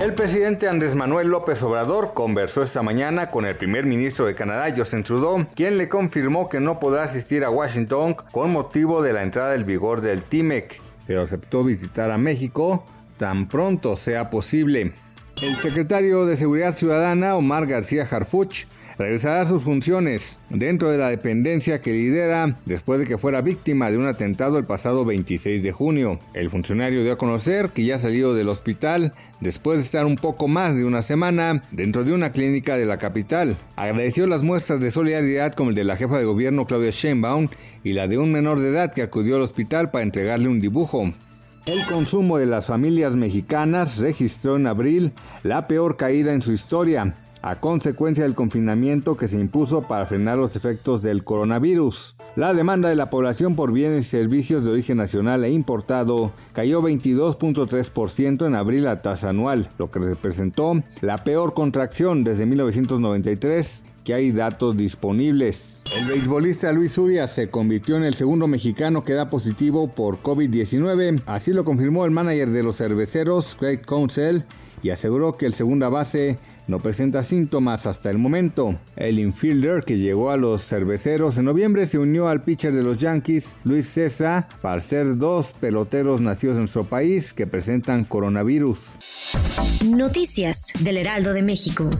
El presidente Andrés Manuel López Obrador conversó esta mañana con el primer ministro de Canadá, Justin Trudeau, quien le confirmó que no podrá asistir a Washington con motivo de la entrada en vigor del TIMEC, pero aceptó visitar a México tan pronto sea posible. El secretario de Seguridad Ciudadana, Omar García Harfuch, regresará a sus funciones dentro de la dependencia que lidera después de que fuera víctima de un atentado el pasado 26 de junio. El funcionario dio a conocer que ya salió del hospital después de estar un poco más de una semana dentro de una clínica de la capital. Agradeció las muestras de solidaridad como el de la jefa de gobierno Claudia Sheinbaum y la de un menor de edad que acudió al hospital para entregarle un dibujo. El consumo de las familias mexicanas registró en abril la peor caída en su historia a consecuencia del confinamiento que se impuso para frenar los efectos del coronavirus. La demanda de la población por bienes y servicios de origen nacional e importado cayó 22.3% en abril a tasa anual, lo que representó la peor contracción desde 1993 que hay datos disponibles. El beisbolista Luis Uria se convirtió en el segundo mexicano que da positivo por COVID-19, así lo confirmó el manager de los cerveceros, Craig Council, y aseguró que el segunda base no presenta síntomas hasta el momento. El infielder que llegó a los cerveceros en noviembre se unió al pitcher de los Yankees, Luis César, para ser dos peloteros nacidos en nuestro país que presentan coronavirus. Noticias del Heraldo de México.